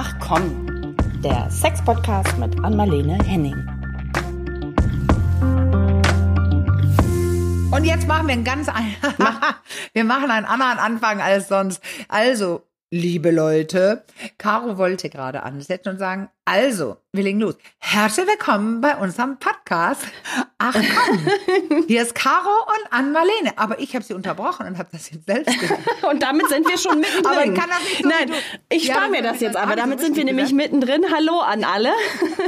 Ach komm, der Sex-Podcast mit Anmalene Henning. Und jetzt machen wir einen ganz, wir machen einen anderen Anfang als sonst. Also, liebe Leute, Caro wollte gerade ansetzen und sagen, also, wir legen los. Herzlich willkommen bei unserem Podcast. Ach komm, hier ist Caro und Ann-Marlene. Aber ich habe sie unterbrochen und habe das jetzt selbst gesagt. und damit sind wir schon mittendrin. Aber ich kann das nicht so Nein, ich spare ja, mir das jetzt aber. Damit sind wir nämlich mittendrin. Hallo an alle.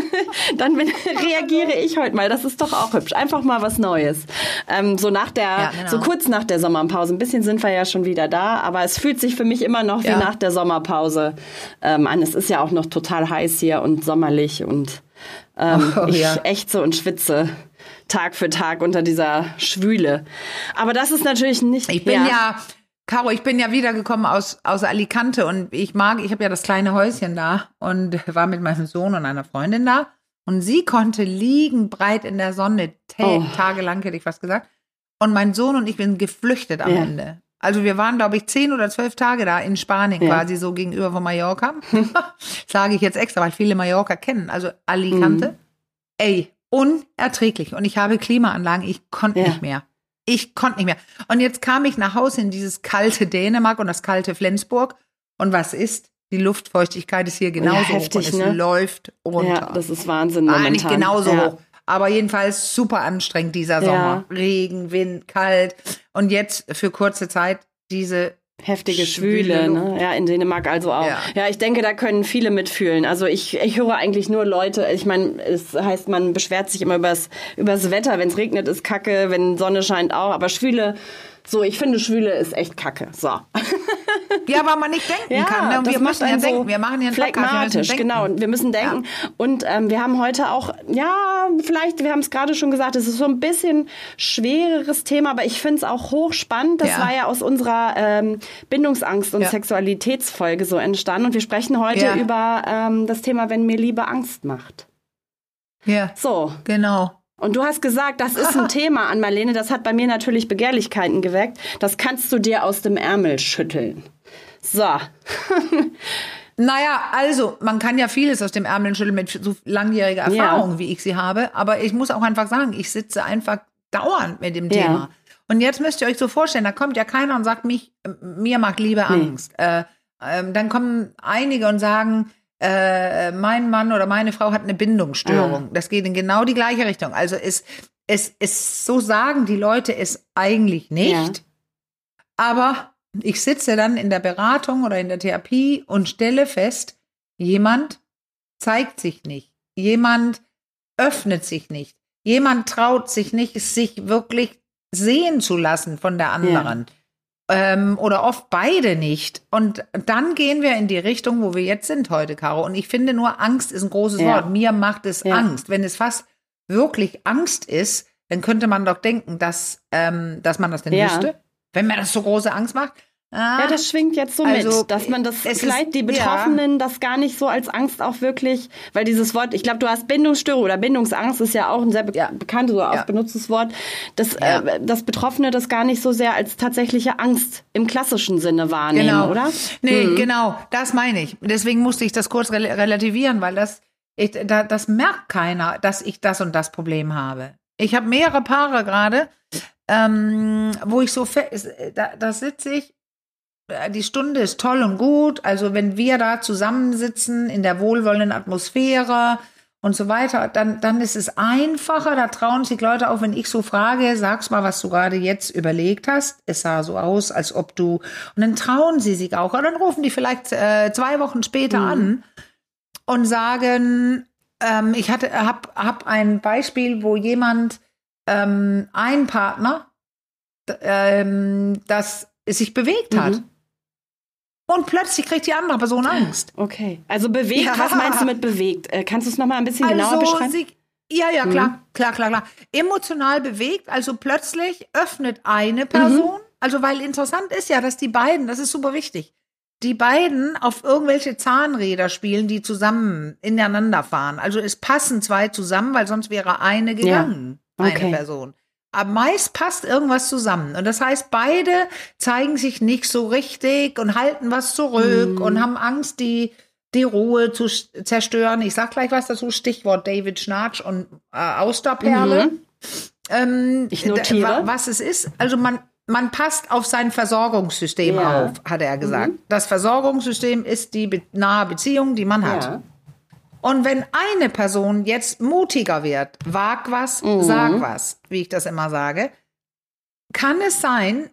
Dann reagiere ich heute mal. Das ist doch auch hübsch. Einfach mal was Neues. Ähm, so nach der, ja, genau. so kurz nach der Sommerpause. Ein bisschen sind wir ja schon wieder da, aber es fühlt sich für mich immer noch wie ja. nach der Sommerpause ähm, an. Es ist ja auch noch total heiß hier und und sommerlich und ähm, oh, ich ja. ächze und schwitze Tag für Tag unter dieser Schwüle. Aber das ist natürlich nicht. Ich bin ja, Caro, ich bin ja wiedergekommen aus, aus Alicante und ich mag, ich habe ja das kleine Häuschen da und war mit meinem Sohn und einer Freundin da. Und sie konnte liegen breit in der Sonne, oh. tagelang hätte ich fast gesagt. Und mein Sohn und ich sind geflüchtet am ja. Ende. Also wir waren, glaube ich, zehn oder zwölf Tage da in Spanien, ja. quasi so gegenüber von Mallorca. Sage ich jetzt extra, weil viele Mallorca kennen. Also Alicante. Mhm. Ey, unerträglich. Und ich habe Klimaanlagen, ich konnte ja. nicht mehr. Ich konnte nicht mehr. Und jetzt kam ich nach Hause in dieses kalte Dänemark und das kalte Flensburg. Und was ist? Die Luftfeuchtigkeit ist hier genauso ja, heftig, hoch und es ne? läuft runter. Ja, das ist Wahnsinn momentan. Nicht genauso hoch. Aber jedenfalls super anstrengend dieser Sommer. Ja. Regen, Wind, kalt. Und jetzt für kurze Zeit diese heftige Schwüle, Schwüle ne? Ja, in Dänemark also auch. Ja. ja. ich denke, da können viele mitfühlen. Also ich, ich höre eigentlich nur Leute, ich meine, es heißt, man beschwert sich immer übers, übers Wetter, wenn es regnet, ist kacke, wenn Sonne scheint auch, aber Schwüle so, ich finde, Schwüle ist echt kacke. So. Ja, weil man nicht denken ja, kann. Ne? Und wir müssen ja so denken. Wir machen ja einen phlegmatisch, wir genau. Wir müssen denken. Ja. Und ähm, wir haben heute auch, ja, vielleicht, wir haben es gerade schon gesagt, es ist so ein bisschen schwereres Thema, aber ich finde es auch hochspannend. Das ja. war ja aus unserer ähm, Bindungsangst- und Sexualitätsfolge so entstanden. Und wir sprechen heute über ähm, das Thema, wenn mir Liebe Angst macht. Ja. So. Genau. Und du hast gesagt, das ist ein Thema an Marlene, das hat bei mir natürlich Begehrlichkeiten geweckt. Das kannst du dir aus dem Ärmel schütteln. So. Naja, also man kann ja vieles aus dem Ärmel schütteln mit so langjähriger Erfahrung, ja. wie ich sie habe. Aber ich muss auch einfach sagen, ich sitze einfach dauernd mit dem ja. Thema. Und jetzt müsst ihr euch so vorstellen, da kommt ja keiner und sagt, mich, mir macht Liebe Angst. Nee. Äh, äh, dann kommen einige und sagen, äh, mein Mann oder meine Frau hat eine Bindungsstörung. Ah. Das geht in genau die gleiche Richtung. Also es, es, es, so sagen die Leute es eigentlich nicht. Ja. Aber ich sitze dann in der Beratung oder in der Therapie und stelle fest, jemand zeigt sich nicht. Jemand öffnet sich nicht. Jemand traut sich nicht, sich wirklich sehen zu lassen von der anderen. Ja ähm, oder oft beide nicht. Und dann gehen wir in die Richtung, wo wir jetzt sind heute, Caro. Und ich finde nur, Angst ist ein großes ja. Wort. Mir macht es ja. Angst. Wenn es fast wirklich Angst ist, dann könnte man doch denken, dass, ähm, dass man das denn ja. wüsste. Wenn mir das so große Angst macht, Ah, ja, das schwingt jetzt so also, mit, dass man das vielleicht die Betroffenen ja. das gar nicht so als Angst auch wirklich, weil dieses Wort, ich glaube, du hast Bindungsstörung oder Bindungsangst ist ja auch ein sehr be ja. bekanntes oder ja. oft benutztes Wort, dass, äh, dass Betroffene das gar nicht so sehr als tatsächliche Angst im klassischen Sinne wahrnehmen, genau. oder? Nee, mhm. genau, das meine ich. Deswegen musste ich das kurz relativieren, weil das, ich, da, das merkt keiner, dass ich das und das Problem habe. Ich habe mehrere Paare gerade, ähm, wo ich so, da, da sitze ich äh, die Stunde ist toll und gut. Also wenn wir da zusammensitzen in der wohlwollenden Atmosphäre und so weiter, dann, dann ist es einfacher. Da trauen sich Leute auch, wenn ich so frage, sag's mal, was du gerade jetzt überlegt hast. Es sah so aus, als ob du. Und dann trauen sie sich auch. Und dann rufen die vielleicht äh, zwei Wochen später mhm. an und sagen, ähm, ich hatte, hab, hab ein Beispiel, wo jemand, ähm, ein Partner, ähm, das sich bewegt hat. Mhm. Und plötzlich kriegt die andere Person Angst. Okay. Also bewegt, ja. was meinst du mit bewegt? Äh, kannst du es nochmal ein bisschen genauer also beschreiben? Sie, ja, ja, klar, mhm. klar, klar, klar. Emotional bewegt, also plötzlich öffnet eine Person, mhm. also weil interessant ist ja, dass die beiden, das ist super wichtig, die beiden auf irgendwelche Zahnräder spielen, die zusammen ineinander fahren. Also es passen zwei zusammen, weil sonst wäre eine gegangen, ja. Okay. eine Person. Aber meist passt irgendwas zusammen. Und das heißt, beide zeigen sich nicht so richtig und halten was zurück mm. und haben Angst, die die Ruhe zu zerstören. Ich sag gleich was dazu, Stichwort David Schnarch und äh, Austerperle. Mhm. Ähm, ich notiere. Was es ist, also man, man passt auf sein Versorgungssystem ja. auf, hat er gesagt. Mhm. Das Versorgungssystem ist die be nahe Beziehung, die man hat. Ja. Und wenn eine Person jetzt mutiger wird, wag was, mhm. sag was, wie ich das immer sage, kann es sein,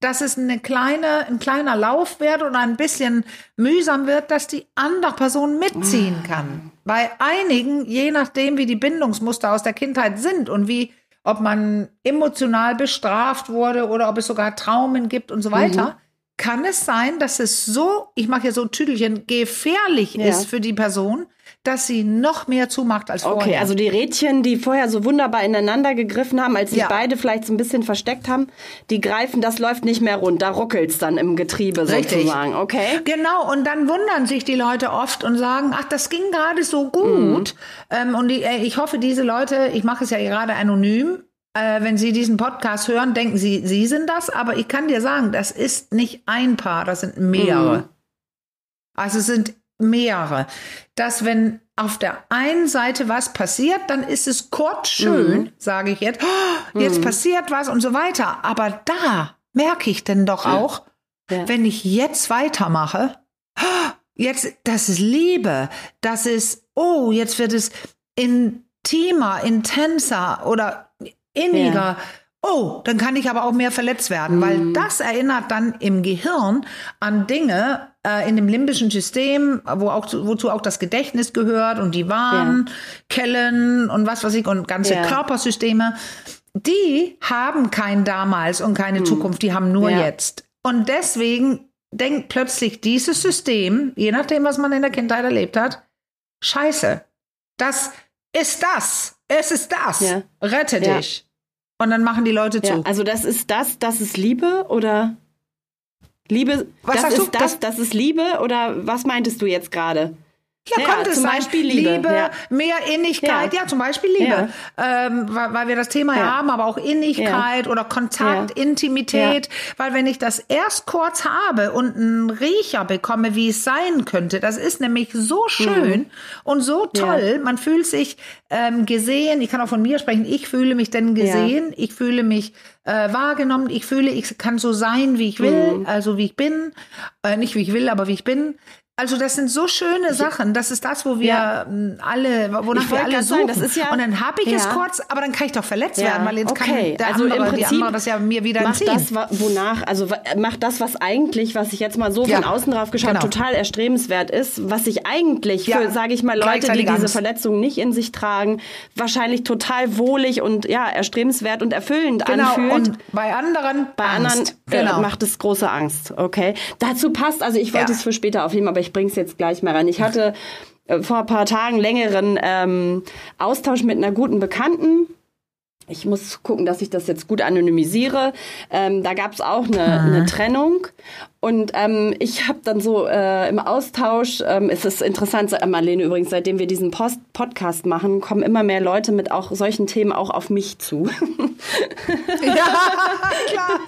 dass es eine kleine, ein kleiner Lauf wird oder ein bisschen mühsam wird, dass die andere Person mitziehen kann. Bei einigen, je nachdem, wie die Bindungsmuster aus der Kindheit sind und wie, ob man emotional bestraft wurde oder ob es sogar Traumen gibt und so weiter, mhm. Kann es sein, dass es so, ich mache hier so ein Tüdelchen, gefährlich ja. ist für die Person, dass sie noch mehr zumacht als vorher. Okay, also die Rädchen, die vorher so wunderbar ineinander gegriffen haben, als sich ja. beide vielleicht so ein bisschen versteckt haben, die greifen, das läuft nicht mehr rund, da ruckelt's dann im Getriebe Richtig. sozusagen, okay? Genau, und dann wundern sich die Leute oft und sagen, ach, das ging gerade so gut. Mhm. Ähm, und die, äh, ich hoffe, diese Leute, ich mache es ja gerade anonym, äh, wenn Sie diesen Podcast hören, denken Sie, Sie sind das, aber ich kann dir sagen, das ist nicht ein Paar, das sind mehrere. Mhm. Also es sind mehrere, dass wenn auf der einen Seite was passiert, dann ist es kurz schön, mhm. sage ich jetzt, oh, jetzt mhm. passiert was und so weiter. Aber da merke ich denn doch auch, ja. wenn ich jetzt weitermache, oh, jetzt, das ist Liebe, das ist, oh, jetzt wird es intimer, intenser oder inniger. Ja. Oh, dann kann ich aber auch mehr verletzt werden, mhm. weil das erinnert dann im Gehirn an Dinge äh, in dem limbischen System, wo auch wozu auch das Gedächtnis gehört und die Warnkellen ja. und was weiß ich und ganze ja. Körpersysteme. Die haben kein damals und keine mhm. Zukunft, die haben nur ja. jetzt. Und deswegen denkt plötzlich dieses System, je nachdem, was man in der Kindheit erlebt hat, Scheiße, das ist das. Es ist das. Rette dich. Und dann machen die Leute zu. Ja, also das ist das, das ist Liebe oder Liebe, was das ist du? das, das ist Liebe oder was meintest du jetzt gerade? Ja, ja könnte zum sein. Beispiel Liebe, Liebe ja. mehr Innigkeit, ja. ja. zum Beispiel Liebe, ähm, weil, weil, wir das Thema ja. haben, aber auch Innigkeit oder Kontakt, Intimität, weil wenn ich das erst kurz habe und einen Riecher bekomme, wie es sein könnte, das ist nämlich so schön mhm. und so toll, man fühlt sich ähm, gesehen, ich kann auch von mir sprechen, ich fühle mich denn gesehen, ich fühle mich äh, wahrgenommen, ich fühle, ich kann so sein, wie ich will, mhm. also wie ich bin, äh, nicht wie ich will, aber wie ich bin. Also das sind so schöne Sachen. Das ist das, wo wir ja. Ähm, alle, wonach wir alle suchen. Ja, und dann habe ich ja. es kurz, aber dann kann ich doch verletzt werden, weil jetzt okay. kann der also andere, die andere das ja mir wieder macht entziehen. das, wonach, also macht das, was eigentlich, was ich jetzt mal so von außen drauf geschaut, genau. total erstrebenswert ist, was sich eigentlich für, sage ich mal, Leute, die diese Verletzungen nicht in sich tragen, wahrscheinlich total wohlig und ja erstrebenswert und erfüllend genau. anfühlt. Und bei anderen, bei Angst. anderen äh, genau. macht es große Angst. Okay, dazu passt. Also ich wollte es für später aufnehmen, aber ich ich bring's jetzt gleich mal rein. Ich hatte äh, vor ein paar Tagen längeren ähm, Austausch mit einer guten Bekannten. Ich muss gucken, dass ich das jetzt gut anonymisiere. Ähm, da gab es auch eine, eine Trennung und ähm, ich habe dann so äh, im Austausch, ähm, es ist interessant, Marlene übrigens, seitdem wir diesen Post Podcast machen, kommen immer mehr Leute mit auch solchen Themen auch auf mich zu. ja, klar.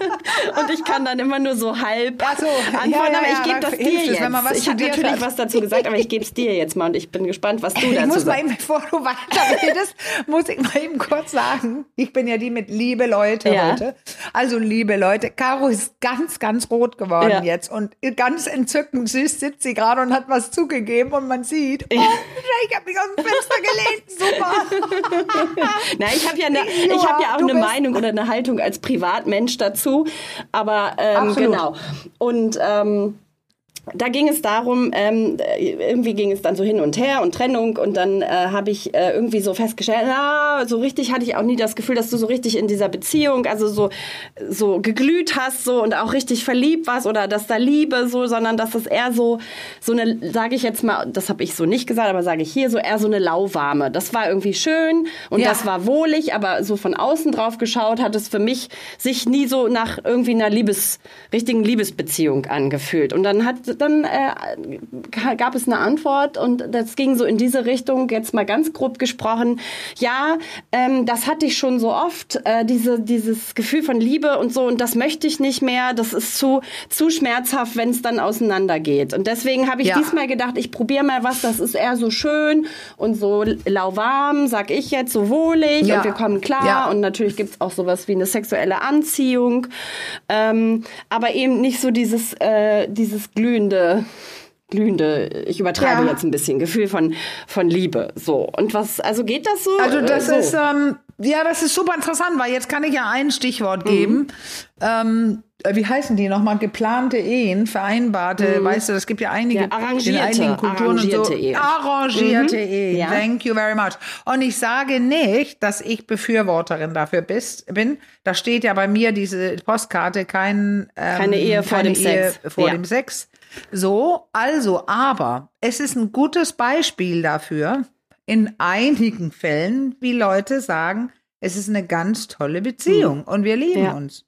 Und ich kann dann immer nur so halb so, antworten, ja, ja, aber ich gebe das dir jetzt. Es, ich habe natürlich was dazu gesagt, aber ich gebe es dir jetzt mal und ich bin gespannt, was du ich dazu muss sagst. Mal eben, bevor du weiterredest, muss ich mal eben kurz sagen, ich bin ja die mit liebe Leute heute. Also liebe Leute, Caro ist ganz, ganz rot geworden jetzt. Und ganz entzückend süß sitzt sie gerade und hat was zugegeben und man sieht, oh, ich habe mich aus dem Fenster gelehnt, super. Na, ich habe ja, ne, ich hab ja auch eine Meinung oder eine Haltung als Privatmensch dazu. Aber ähm, genau. Und ähm, da ging es darum, ähm, irgendwie ging es dann so hin und her und Trennung und dann äh, habe ich äh, irgendwie so festgestellt, na, so richtig hatte ich auch nie das Gefühl, dass du so richtig in dieser Beziehung, also so so geglüht hast so und auch richtig verliebt warst oder dass da Liebe so, sondern dass das eher so so eine, sage ich jetzt mal, das habe ich so nicht gesagt, aber sage ich hier so eher so eine lauwarme. Das war irgendwie schön und ja. das war wohlig, aber so von außen drauf geschaut hat es für mich sich nie so nach irgendwie einer Liebes richtigen Liebesbeziehung angefühlt und dann hat dann äh, gab es eine Antwort und das ging so in diese Richtung, jetzt mal ganz grob gesprochen. Ja, ähm, das hatte ich schon so oft, äh, diese, dieses Gefühl von Liebe und so und das möchte ich nicht mehr. Das ist zu, zu schmerzhaft, wenn es dann auseinandergeht. Und deswegen habe ich ja. diesmal gedacht, ich probiere mal was, das ist eher so schön und so lauwarm, sag ich jetzt, so wohlig ja. und wir kommen klar. Ja. Und natürlich gibt's auch sowas wie eine sexuelle Anziehung. Ähm, aber eben nicht so dieses, äh, dieses glühende glühende, ich übertreibe ja. jetzt ein bisschen, Gefühl von, von Liebe. So. Und was, also geht das so? Also das äh, so? ist, ähm, ja, das ist super interessant, weil jetzt kann ich ja ein Stichwort geben. Mhm. Ähm, äh, wie heißen die nochmal? Geplante Ehen, vereinbarte, mhm. weißt du, es gibt ja einige ja, arrangierte, in einigen Kulturen arrangierte und so. Ehen. Arrangierte mhm. Ehen. Ja. Thank you very much. Und ich sage nicht, dass ich Befürworterin dafür bist, bin. Da steht ja bei mir diese Postkarte kein, ähm, keine Ehe vor keine dem Ehe Sex. Vor ja. dem Sex. So, also, aber es ist ein gutes Beispiel dafür, in einigen Fällen, wie Leute sagen, es ist eine ganz tolle Beziehung mhm. und wir lieben ja. uns.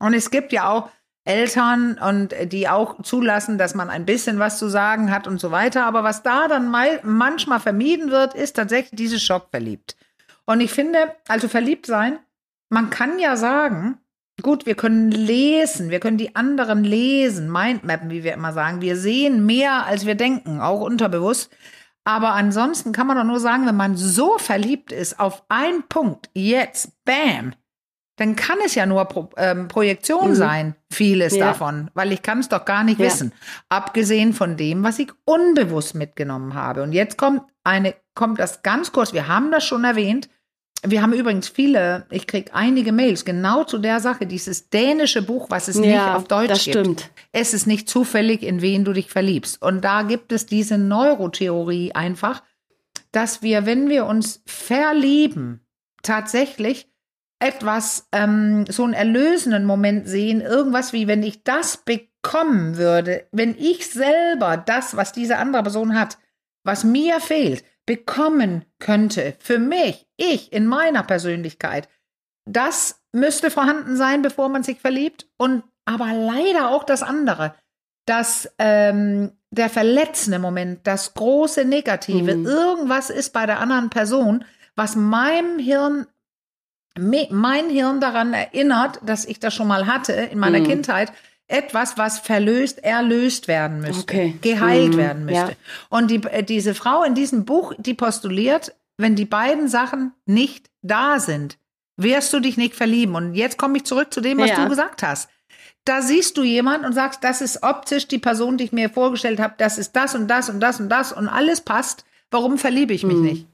Und es gibt ja auch Eltern und die auch zulassen, dass man ein bisschen was zu sagen hat und so weiter. Aber was da dann mal, manchmal vermieden wird, ist tatsächlich dieses Schock verliebt. Und ich finde, also verliebt sein, man kann ja sagen, gut, wir können lesen, wir können die anderen lesen, Mindmappen, wie wir immer sagen. Wir sehen mehr, als wir denken, auch unterbewusst. Aber ansonsten kann man doch nur sagen, wenn man so verliebt ist auf einen Punkt, jetzt, bam, dann kann es ja nur Pro, ähm, Projektion mhm. sein, vieles ja. davon, weil ich kann es doch gar nicht ja. wissen. Abgesehen von dem, was ich unbewusst mitgenommen habe. Und jetzt kommt eine, kommt das ganz kurz, wir haben das schon erwähnt. Wir haben übrigens viele, ich kriege einige Mails genau zu der Sache, dieses dänische Buch, was es ja, nicht auf Deutsch das gibt. Stimmt. Es ist nicht zufällig, in wen du dich verliebst. Und da gibt es diese Neurotheorie einfach, dass wir, wenn wir uns verlieben, tatsächlich etwas, ähm, so einen erlösenden Moment sehen, irgendwas wie, wenn ich das bekommen würde, wenn ich selber das, was diese andere Person hat, was mir fehlt, bekommen könnte, für mich, ich in meiner Persönlichkeit, das müsste vorhanden sein, bevor man sich verliebt. Und aber leider auch das andere, dass ähm, der verletzende Moment, das große Negative, mhm. irgendwas ist bei der anderen Person, was meinem Hirn mein Hirn daran erinnert, dass ich das schon mal hatte in meiner mm. Kindheit, etwas, was verlöst, erlöst werden müsste, okay. geheilt mm. werden müsste. Ja. Und die, äh, diese Frau in diesem Buch, die postuliert, wenn die beiden Sachen nicht da sind, wirst du dich nicht verlieben. Und jetzt komme ich zurück zu dem, was ja. du gesagt hast. Da siehst du jemand und sagst, das ist optisch die Person, die ich mir vorgestellt habe, das ist das und das und das und das und alles passt. Warum verliebe ich mich mm. nicht?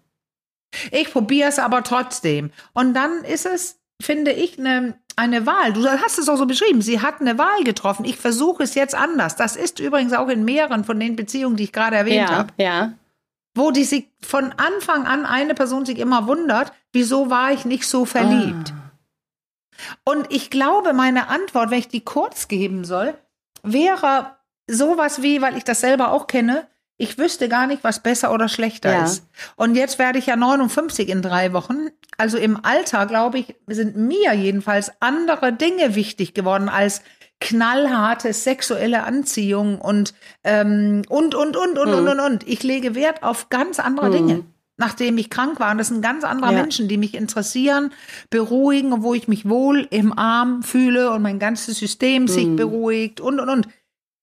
Ich probiere es aber trotzdem. Und dann ist es, finde ich, eine, eine Wahl. Du hast es auch so beschrieben. Sie hat eine Wahl getroffen. Ich versuche es jetzt anders. Das ist übrigens auch in mehreren von den Beziehungen, die ich gerade erwähnt ja, habe. Ja. Wo die sich von Anfang an eine Person sich immer wundert, wieso war ich nicht so verliebt? Ah. Und ich glaube, meine Antwort, wenn ich die kurz geben soll, wäre sowas wie, weil ich das selber auch kenne, ich wüsste gar nicht, was besser oder schlechter ja. ist. Und jetzt werde ich ja 59 in drei Wochen. Also im Alter, glaube ich, sind mir jedenfalls andere Dinge wichtig geworden als knallharte sexuelle Anziehung und ähm, und und und und, mhm. und und und. Ich lege Wert auf ganz andere mhm. Dinge. Nachdem ich krank war, und das sind ganz andere ja. Menschen, die mich interessieren, beruhigen, wo ich mich wohl im Arm fühle und mein ganzes System mhm. sich beruhigt und und und.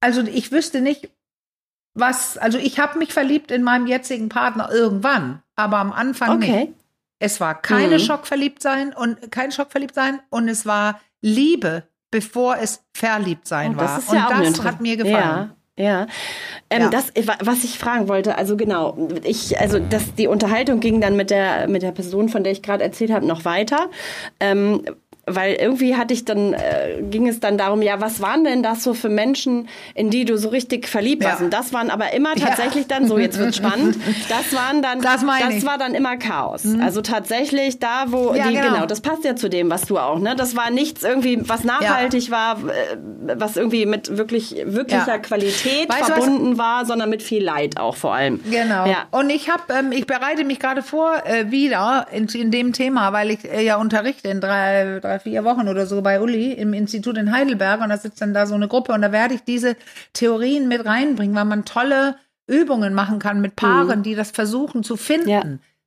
Also ich wüsste nicht, was, also ich habe mich verliebt in meinem jetzigen Partner irgendwann, aber am Anfang okay. nicht. Es war keine mhm. Schockverliebtsein und kein Schockverliebtsein und es war Liebe, bevor es verliebt sein oh, war. und ja das hat mir gefallen. Ja. Ja. Ähm, ja. Das, was ich fragen wollte, also genau, ich, also das, die Unterhaltung ging dann mit der mit der Person, von der ich gerade erzählt habe, noch weiter. Ähm, weil irgendwie hatte ich dann, äh, ging es dann darum, ja, was waren denn das so für Menschen, in die du so richtig verliebt warst? Ja. Und das waren aber immer tatsächlich ja. dann, so jetzt wird spannend, das waren dann, das, das war dann immer Chaos. Mhm. Also tatsächlich da, wo, ja, die, genau. genau. das passt ja zu dem, was du auch, ne? Das war nichts irgendwie, was nachhaltig war, was irgendwie mit wirklich, wirklicher Qualität weißt verbunden was? war, sondern mit viel Leid auch vor allem. Genau. Ja. Und ich habe, ähm, ich bereite mich gerade vor, äh, wieder in, in dem Thema, weil ich äh, ja unterrichte in drei, drei vier Wochen oder so bei Uli im Institut in Heidelberg und da sitzt dann da so eine Gruppe und da werde ich diese Theorien mit reinbringen, weil man tolle Übungen machen kann mit Paaren, mhm. die das versuchen zu finden. Ja.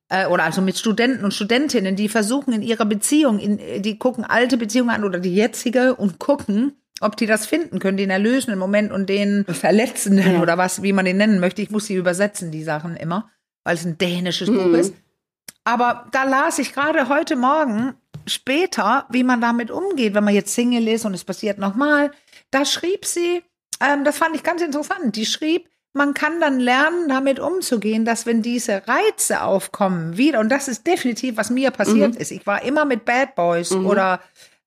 Äh, oder also mit Studenten und Studentinnen, die versuchen in ihrer Beziehung, in, die gucken alte Beziehungen an oder die jetzige und gucken, ob die das finden können, den erlösenden Moment und den verletzenden ja. oder was, wie man den nennen möchte. Ich muss sie übersetzen, die Sachen immer, weil es ein dänisches mhm. Buch ist. Aber da las ich gerade heute Morgen später, wie man damit umgeht, wenn man jetzt Single ist und es passiert nochmal. Da schrieb sie, ähm, das fand ich ganz interessant, die schrieb, man kann dann lernen, damit umzugehen, dass wenn diese Reize aufkommen, wieder, und das ist definitiv, was mir passiert mhm. ist. Ich war immer mit Bad Boys mhm. oder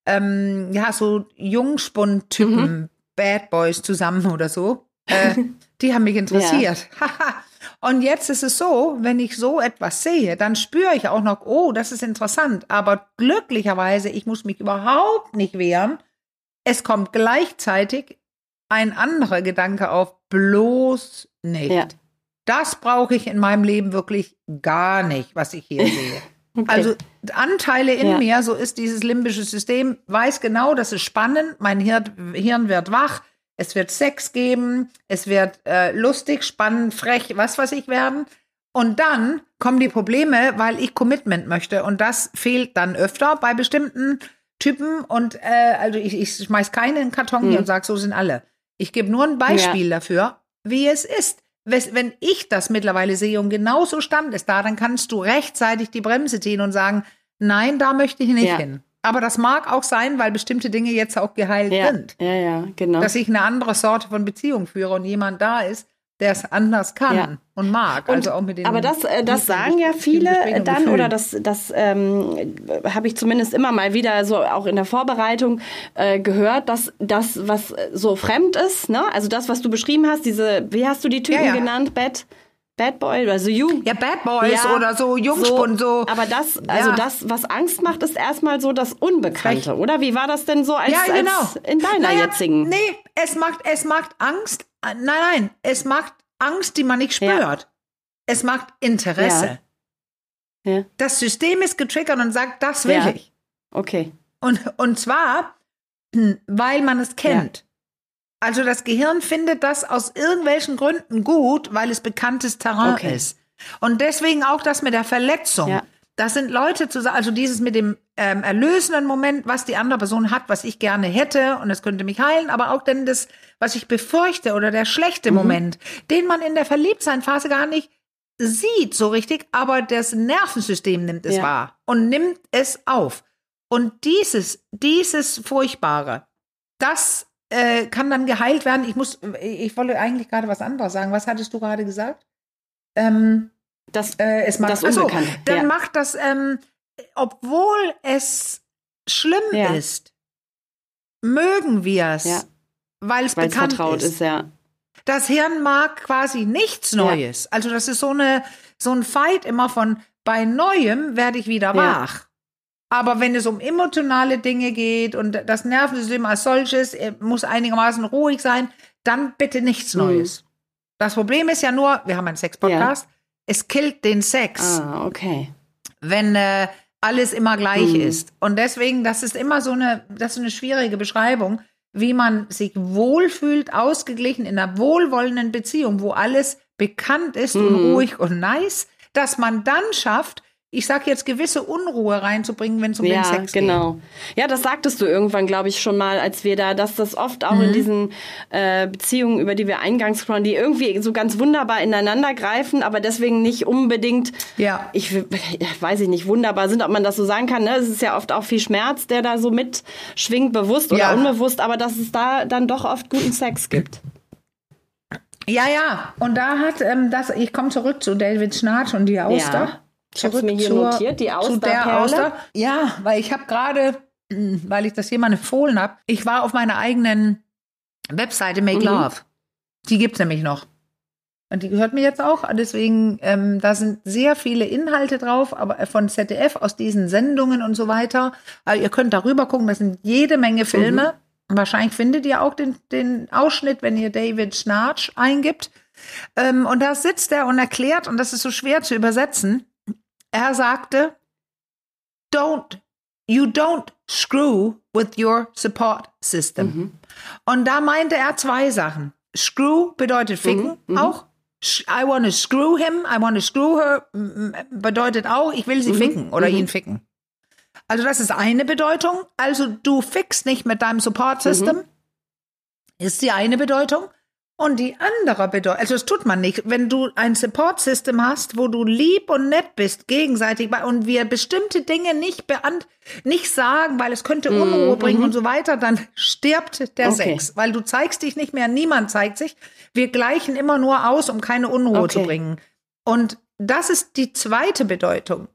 ähm, ja, so Jungspund-Typen, mhm. Bad Boys zusammen oder so. Äh, die haben mich interessiert. Ja. Und jetzt ist es so, wenn ich so etwas sehe, dann spüre ich auch noch, oh, das ist interessant. Aber glücklicherweise, ich muss mich überhaupt nicht wehren. Es kommt gleichzeitig ein anderer Gedanke auf, bloß nicht. Ja. Das brauche ich in meinem Leben wirklich gar nicht, was ich hier sehe. Okay. Also Anteile in ja. mir, so ist dieses limbische System, weiß genau, das ist spannend, mein Hirn, Hirn wird wach, es wird Sex geben, es wird äh, lustig, spannend, frech, was weiß ich werden. Und dann kommen die Probleme, weil ich Commitment möchte. Und das fehlt dann öfter bei bestimmten Typen. Und äh, also ich, ich schmeiß keinen in den Karton hm. hier und sage, so sind alle. Ich gebe nur ein Beispiel ja. dafür, wie es ist. Wenn ich das mittlerweile sehe und genauso stand es da, dann kannst du rechtzeitig die Bremse ziehen und sagen, nein, da möchte ich nicht ja. hin. Aber das mag auch sein, weil bestimmte Dinge jetzt auch geheilt ja, sind. Ja, ja, genau. Dass ich eine andere Sorte von Beziehung führe und jemand da ist, der es anders kann ja. und mag. Und, also auch mit den Aber das, äh, das sagen ja viele dann, oder das, das ähm, habe ich zumindest immer mal wieder so auch in der Vorbereitung äh, gehört, dass das, was so fremd ist, ne? also das, was du beschrieben hast, diese, wie hast du die Typen ja, genannt, Bett? Bad Boy oder so Jugend. Ja, Bad Boys ja, oder so Jungspund so, so. Aber das, also ja. das, was Angst macht, ist erstmal so das Unbekannte, Vielleicht. oder? Wie war das denn so als, ja, genau. als in deiner naja, jetzigen? Nee, es macht, es macht Angst. Nein, nein, es macht Angst, die man nicht spürt. Es macht Interesse. Das System ist getriggert und sagt, das will ich. Okay. Und, und zwar, hm, weil man es kennt. Also das Gehirn findet das aus irgendwelchen Gründen gut, weil es bekanntes Terrain okay. ist. Und deswegen auch das mit der Verletzung. Ja. Das sind Leute zu sagen, also dieses mit dem ähm, erlösenden Moment, was die andere Person hat, was ich gerne hätte und es könnte mich heilen, aber auch denn das, was ich befürchte oder der schlechte mhm. Moment, den man in der Verliebtseinphase gar nicht sieht so richtig, aber das Nervensystem nimmt es ja. wahr und nimmt es auf. Und dieses, dieses Furchtbare, das äh, kann dann geheilt werden. Ich muss, ich wollte eigentlich gerade was anderes sagen. Was hattest du gerade gesagt? Ähm, das, äh, es macht, das Unbekannte. Achso, dann ja. macht das, ähm, obwohl es schlimm ja. ist, mögen wir es, ja. weil es bekannt ist. ist. ja. Das Hirn mag quasi nichts Neues. Also das ist so eine so ein Fight immer von bei Neuem werde ich wieder wach. Aber wenn es um emotionale Dinge geht und das Nervensystem als solches äh, muss einigermaßen ruhig sein, dann bitte nichts mhm. Neues. Mhm. Das Problem ist ja nur, wir haben einen Sex-Podcast, ja. es killt den Sex. Ah, okay. Wenn äh, alles immer gleich mhm. ist. Und deswegen, das ist immer so eine, das ist eine schwierige Beschreibung, wie man sich wohlfühlt, ausgeglichen in einer wohlwollenden Beziehung, wo alles bekannt ist mhm. und ruhig und nice, dass man dann schafft, ich sag jetzt, gewisse Unruhe reinzubringen, wenn es um ja, den Sex geht. Ja, genau. Ja, das sagtest du irgendwann, glaube ich, schon mal, als wir da, dass das oft auch mhm. in diesen äh, Beziehungen, über die wir eingangs sprachen, die irgendwie so ganz wunderbar ineinander greifen, aber deswegen nicht unbedingt, ja. ich weiß ich nicht, wunderbar sind, ob man das so sagen kann. Ne? Es ist ja oft auch viel Schmerz, der da so mitschwingt, bewusst oder ja. unbewusst, aber dass es da dann doch oft guten Sex gibt. Ja, ja. Und da hat ähm, das, ich komme zurück zu David Schnarch und die Auster. Ja. Ich habe mir hier zur, notiert, die Austerperle. Auster. Ja, weil ich habe gerade, weil ich das jemandem empfohlen habe, ich war auf meiner eigenen Webseite Make mhm. Love. Die gibt's nämlich noch. Und die gehört mir jetzt auch. Deswegen, ähm, da sind sehr viele Inhalte drauf, aber von ZDF aus diesen Sendungen und so weiter. Also ihr könnt darüber gucken, das sind jede Menge Filme. Mhm. Wahrscheinlich findet ihr auch den, den Ausschnitt, wenn ihr David Schnarch eingibt. Ähm, und da sitzt er und erklärt, und das ist so schwer zu übersetzen, er sagte, don't you don't screw with your support system. Mhm. Und da meinte er zwei Sachen. Screw bedeutet ficken mhm. mhm. auch. I want to screw him, I want to screw her bedeutet auch, ich will sie mhm. ficken oder mhm. ihn ficken. Also das ist eine Bedeutung. Also du fickst nicht mit deinem Support System. Mhm. Ist die eine Bedeutung. Und die andere Bedeutung, also das tut man nicht, wenn du ein Support-System hast, wo du lieb und nett bist, gegenseitig, und wir bestimmte Dinge nicht beant nicht sagen, weil es könnte Unruhe mm, bringen und so weiter, dann stirbt der okay. Sex, weil du zeigst dich nicht mehr, niemand zeigt sich. Wir gleichen immer nur aus, um keine Unruhe okay. zu bringen. Und das ist die zweite Bedeutung.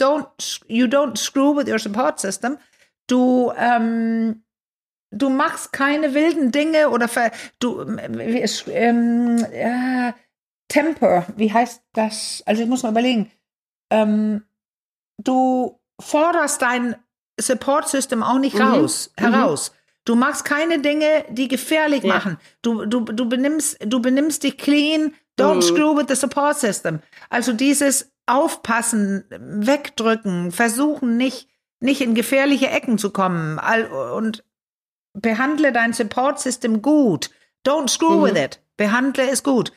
Don't, you don't screw with your support system. Du, ähm, du machst keine wilden Dinge oder ver, du ähm, äh, Temper, wie heißt das? Also ich muss mal überlegen. Ähm, du forderst dein Support System auch nicht mhm. raus, mhm. heraus. Du machst keine Dinge, die gefährlich ja. machen. Du, du, du, benimmst, du benimmst dich clean. Don't mhm. screw with the support system. Also dieses Aufpassen, wegdrücken, versuchen nicht, nicht in gefährliche Ecken zu kommen. Und behandle dein Support System gut. Don't screw mhm. with it. Behandle es gut.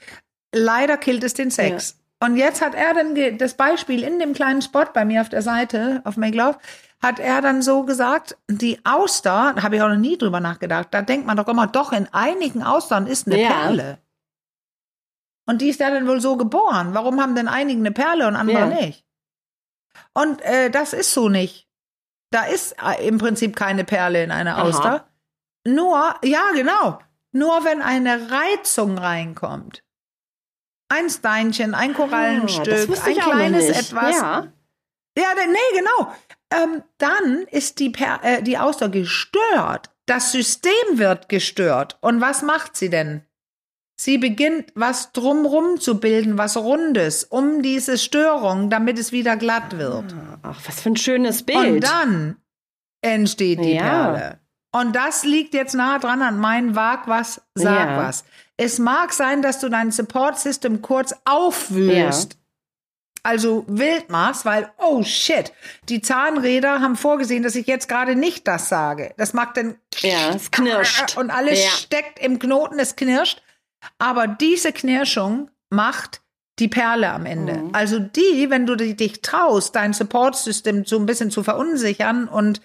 Leider killt es den Sex. Ja. Und jetzt hat er dann das Beispiel in dem kleinen Spot bei mir auf der Seite, auf Make Love, hat er dann so gesagt, die Auster, da habe ich auch noch nie drüber nachgedacht, da denkt man doch immer, doch, in einigen Austern ist eine ja. Perle. Und die ist ja dann wohl so geboren. Warum haben denn einige eine Perle und andere ja. nicht? Und äh, das ist so nicht. Da ist äh, im Prinzip keine Perle in einer Auster. Aha. Nur, ja, genau. Nur wenn eine Reizung reinkommt. Ein Steinchen, ein ah, Korallenstück, ah, ein kleines etwas. Ja. Ja, nee, genau. Ähm, dann ist die, per äh, die Auster gestört. Das System wird gestört. Und was macht sie denn? Sie beginnt, was drumrum zu bilden, was Rundes, um diese Störung, damit es wieder glatt wird. Ach, was für ein schönes Bild. Und dann entsteht die ja. Perle. Und das liegt jetzt nahe dran an mein Wag was, sag ja. was. Es mag sein, dass du dein Support System kurz aufwühlst. Ja. Also wild machst, weil, oh shit, die Zahnräder haben vorgesehen, dass ich jetzt gerade nicht das sage. Das mag dann. Ja, es knirscht. Und alles ja. steckt im Knoten, es knirscht. Aber diese Knirschung macht die Perle am Ende. Mhm. Also die, wenn du dich traust, dein Support System so ein bisschen zu verunsichern und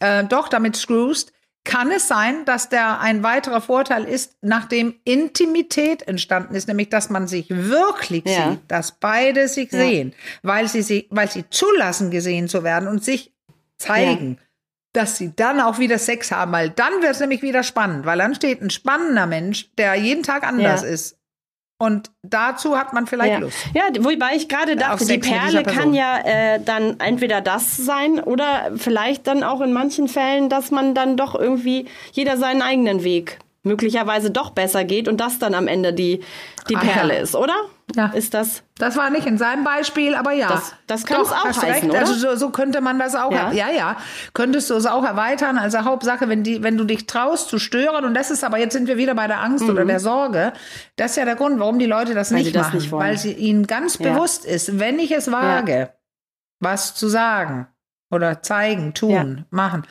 äh, doch damit screwst, kann es sein, dass der ein weiterer Vorteil ist, nachdem Intimität entstanden ist, nämlich dass man sich wirklich ja. sieht, dass beide sich ja. sehen, weil sie, sie, weil sie zulassen, gesehen zu werden und sich zeigen. Ja. Dass sie dann auch wieder Sex haben, weil dann wird es nämlich wieder spannend, weil dann steht ein spannender Mensch, der jeden Tag anders ist und dazu hat man vielleicht ja. Lust. Ja, wobei ich gerade dachte, die Perle kann ja äh, dann entweder das sein oder vielleicht dann auch in manchen Fällen, dass man dann doch irgendwie jeder seinen eigenen Weg möglicherweise doch besser geht und das dann am Ende die, die Ach, Perle ja. ist, oder? Ja. Ist das? Das war nicht in seinem Beispiel, aber ja. Das, das kann es auch heißen, recht. oder? Also so, so, könnte man das auch, ja, ja, ja. Könntest du es auch erweitern. Also Hauptsache, wenn die, wenn du dich traust zu stören, und das ist aber, jetzt sind wir wieder bei der Angst mhm. oder der Sorge. Das ist ja der Grund, warum die Leute das weil nicht machen. Das nicht weil sie ihnen ganz ja. bewusst ist, wenn ich es wage, was zu sagen oder zeigen, tun, machen,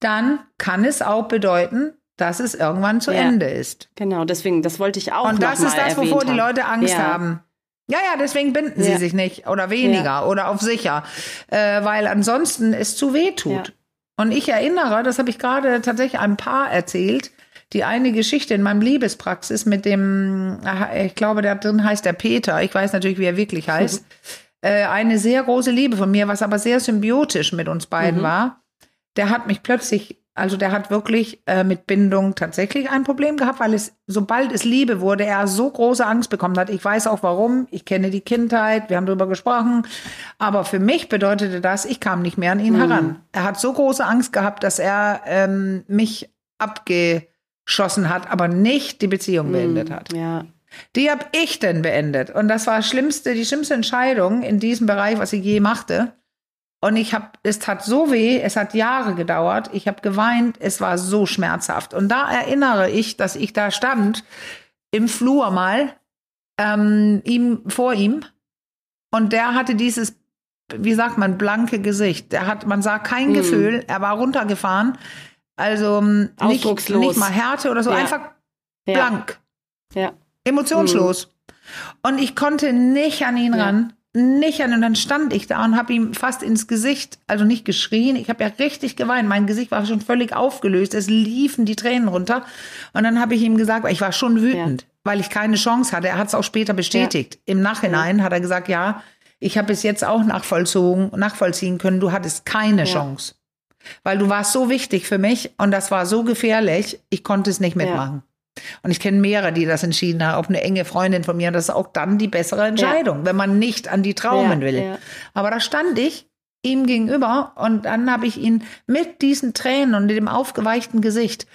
dann kann es auch bedeuten, dass es irgendwann zu ja. Ende ist. Genau, deswegen, das wollte ich auch Und das ist das, wovor die Leute Angst ja. haben. Ja, ja, deswegen binden sie sich nicht oder weniger oder auf sicher, äh, weil ansonsten es zu weh tut. Und ich erinnere, das habe ich gerade tatsächlich ein Paar erzählt, die eine Geschichte in meinem Liebespraxis mit dem, ich glaube, da drin heißt der Peter, ich weiß natürlich, wie er wirklich heißt, äh, eine sehr große Liebe von mir, was aber sehr symbiotisch mit uns beiden mhm. war. Der hat mich plötzlich also der hat wirklich äh, mit Bindung tatsächlich ein Problem gehabt, weil es, sobald es Liebe wurde, er so große Angst bekommen hat. Ich weiß auch warum. Ich kenne die Kindheit, wir haben darüber gesprochen. Aber für mich bedeutete das, ich kam nicht mehr an ihn mhm. heran. Er hat so große Angst gehabt, dass er ähm, mich abgeschossen hat, aber nicht die Beziehung mhm. beendet hat. Ja. Die habe ich denn beendet. Und das war schlimmste, die schlimmste Entscheidung in diesem Bereich, was ich je machte. Und ich habe, es tat so weh, es hat Jahre gedauert, ich habe geweint, es war so schmerzhaft. Und da erinnere ich, dass ich da stand im Flur mal, ähm, ihm vor ihm, und der hatte dieses wie sagt man, blanke Gesicht. Er hat, man sah kein mhm. Gefühl, er war runtergefahren. Also ähm, nicht, nicht mal Härte oder so, ja. einfach blank. Ja. Emotionslos. Mhm. Und ich konnte nicht an ihn ja. ran nicht an. Und dann stand ich da und habe ihm fast ins Gesicht, also nicht geschrien, ich habe ja richtig geweint. Mein Gesicht war schon völlig aufgelöst. Es liefen die Tränen runter. Und dann habe ich ihm gesagt, ich war schon wütend, ja. weil ich keine Chance hatte. Er hat es auch später bestätigt. Ja. Im Nachhinein ja. hat er gesagt, ja, ich habe es jetzt auch nachvollzogen, nachvollziehen können. Du hattest keine Chance. Weil du warst so wichtig für mich und das war so gefährlich, ich konnte es nicht mitmachen. Und ich kenne mehrere, die das entschieden haben, auch eine enge Freundin von mir. Und das ist auch dann die bessere Entscheidung, ja. wenn man nicht an die Traumen ja, will. Ja. Aber da stand ich ihm gegenüber und dann habe ich ihn mit diesen Tränen und dem aufgeweichten Gesicht,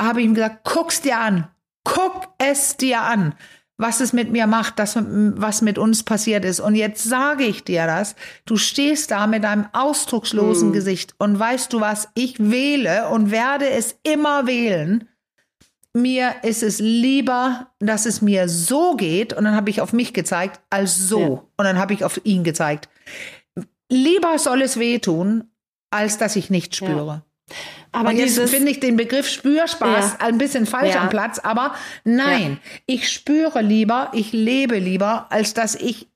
habe ich ihm gesagt, guck's dir an, guck es dir an, was es mit mir macht, das, was mit uns passiert ist. Und jetzt sage ich dir das, du stehst da mit einem ausdruckslosen hm. Gesicht und weißt du was, ich wähle und werde es immer wählen, mir ist es lieber, dass es mir so geht, und dann habe ich auf mich gezeigt, als so. Ja. Und dann habe ich auf ihn gezeigt. Lieber soll es wehtun, als dass ich nicht spüre. Ja. Aber und jetzt finde ich den Begriff Spürspaß ja. ein bisschen falsch am Platz. Aber nein, ich spüre lieber, ich lebe lieber, als dass ich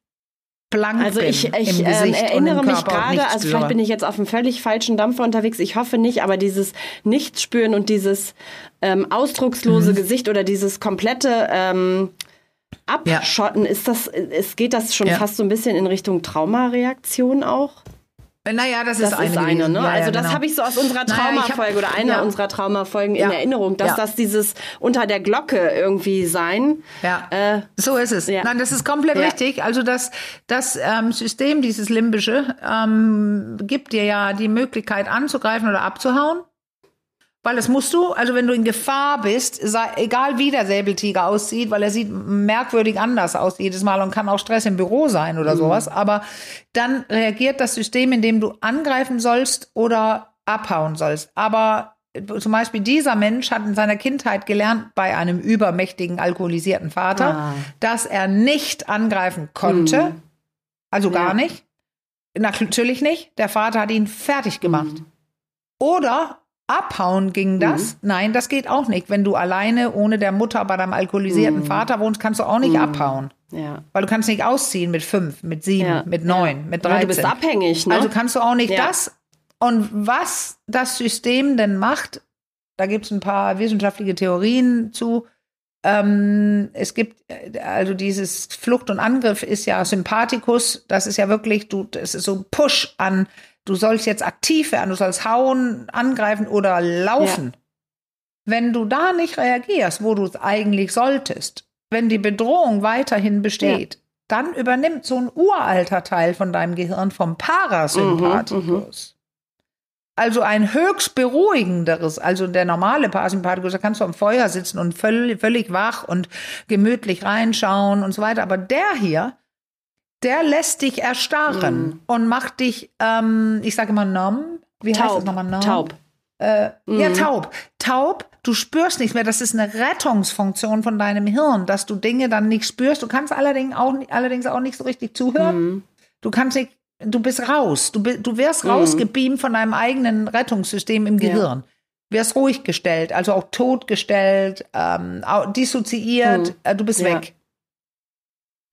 blank also ich, ich ähm, erinnere mich gerade, also vielleicht bin ich jetzt auf einem völlig falschen Dampfer unterwegs, ich hoffe nicht, aber dieses Nichtspüren und dieses ähm, ausdruckslose mhm. Gesicht oder dieses komplette ähm, Abschotten, ja. ist das, es geht das schon ja. fast so ein bisschen in Richtung Traumareaktion auch? Naja, das, das ist, eine, eine ne? Ja, also das genau. habe ich so aus unserer Traumafolge oder einer ja. unserer Traumafolgen ja. in Erinnerung, dass das dieses unter der Glocke irgendwie sein. Ja, äh, so ist es. Nein, das ist komplett richtig. Also das, das ähm, System, dieses limbische, ähm, gibt dir ja die Möglichkeit anzugreifen oder abzuhauen. Weil das musst du, also wenn du in Gefahr bist, sei, egal wie der Säbeltiger aussieht, weil er sieht merkwürdig anders aus jedes Mal und kann auch Stress im Büro sein oder mhm. sowas, aber dann reagiert das System, in dem du angreifen sollst oder abhauen sollst. Aber zum Beispiel dieser Mensch hat in seiner Kindheit gelernt bei einem übermächtigen alkoholisierten Vater, ah. dass er nicht angreifen konnte, mhm. also gar ja. nicht. Natürlich nicht. Der Vater hat ihn fertig gemacht. Mhm. Oder Abhauen ging das? Mhm. Nein, das geht auch nicht. Wenn du alleine ohne der Mutter bei deinem alkoholisierten mhm. Vater wohnst, kannst du auch nicht mhm. abhauen. Ja. Weil du kannst nicht ausziehen mit fünf, mit sieben, ja. mit neun, ja. mit dreizehn. du bist abhängig, ne? Also kannst du auch nicht das. Und was das System denn macht, da gibt es ein paar wissenschaftliche Theorien zu. Ähm, es gibt, also dieses Flucht und Angriff ist ja Sympathikus. Das ist ja wirklich, du, das ist so ein Push an Du sollst jetzt aktiv werden, du sollst hauen, angreifen oder laufen. Ja. Wenn du da nicht reagierst, wo du es eigentlich solltest, wenn die Bedrohung weiterhin besteht, ja. dann übernimmt so ein uralter Teil von deinem Gehirn vom Parasympathikus. Mhm, mhm. also ein höchst beruhigenderes, also der normale Parasympathikus, da kannst du am Feuer sitzen und völlig, völlig wach und gemütlich reinschauen und so weiter. Aber der hier, der lässt dich erstarren mm. und macht dich, ähm, ich sage immer numb. Wie taub. heißt das nochmal? Numb? Taub. Äh, mm. Ja, taub. Taub. Du spürst nichts mehr. Das ist eine Rettungsfunktion von deinem Hirn, dass du Dinge dann nicht spürst. Du kannst allerdings auch, allerdings auch nicht so richtig zuhören. Mm. Du kannst nicht, du bist raus. Du, du wirst mm. rausgebeamt von deinem eigenen Rettungssystem im Gehirn. Ja. Wirst ruhig gestellt, also auch totgestellt, ähm, dissoziiert, mm. äh, du bist ja. weg.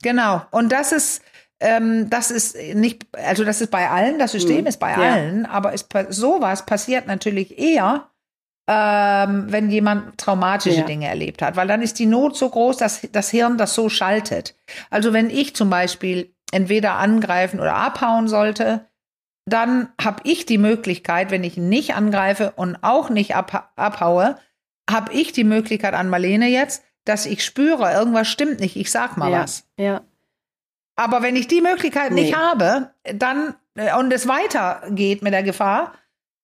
Genau. Und das ist, ähm, das ist nicht, also das ist bei allen, das System mhm. ist bei ja. allen, aber ist, sowas passiert natürlich eher, ähm, wenn jemand traumatische ja. Dinge erlebt hat, weil dann ist die Not so groß, dass das Hirn das so schaltet. Also wenn ich zum Beispiel entweder angreifen oder abhauen sollte, dann habe ich die Möglichkeit, wenn ich nicht angreife und auch nicht ab, abhaue, habe ich die Möglichkeit an Marlene jetzt, dass ich spüre, irgendwas stimmt nicht, ich sag mal ja. was. Ja. Aber wenn ich die Möglichkeit nee. nicht habe, dann äh, und es weitergeht mit der Gefahr,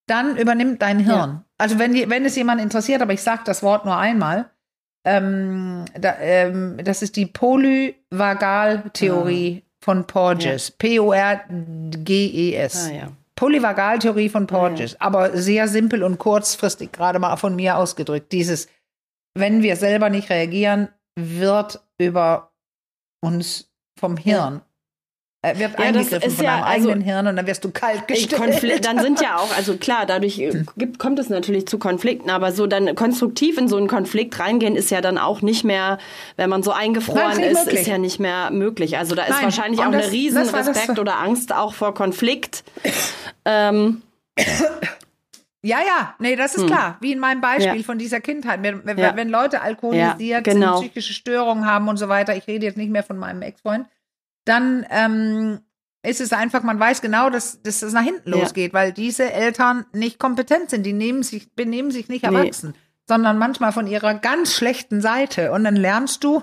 dann übernimmt dein Hirn. Ja. Also wenn, wenn es jemand interessiert, aber ich sage das Wort nur einmal, ähm, da, ähm, das ist die Polyvagaltheorie ah. von Porges. Ja. P-O-R-G-E-S. Ah, ja. Polyvagaltheorie von Porges. Ah, aber sehr simpel und kurzfristig, gerade mal von mir ausgedrückt. Dieses, wenn wir selber nicht reagieren, wird über uns vom Hirn äh, wird ja, eingegriffen von ja, deinem also, eigenen Hirn und dann wirst du kalt gestellt. dann sind ja auch, also klar, dadurch äh, gibt, kommt es natürlich zu Konflikten, aber so dann konstruktiv in so einen Konflikt reingehen ist ja dann auch nicht mehr, wenn man so eingefroren Nein, ist, möglich. ist ja nicht mehr möglich. Also da ist Nein, wahrscheinlich auch das, eine riesen Respekt oder Angst auch vor Konflikt. ähm, ja, ja, nee, das ist hm. klar. Wie in meinem Beispiel ja. von dieser Kindheit. Wenn, wenn, ja. wenn Leute alkoholisiert ja, genau. sind, psychische Störungen haben und so weiter, ich rede jetzt nicht mehr von meinem Ex-Freund, dann ähm, ist es einfach, man weiß genau, dass, dass es nach hinten losgeht, weil diese Eltern nicht kompetent sind. Die nehmen sich, benehmen sich nicht erwachsen, nee. sondern manchmal von ihrer ganz schlechten Seite. Und dann lernst du,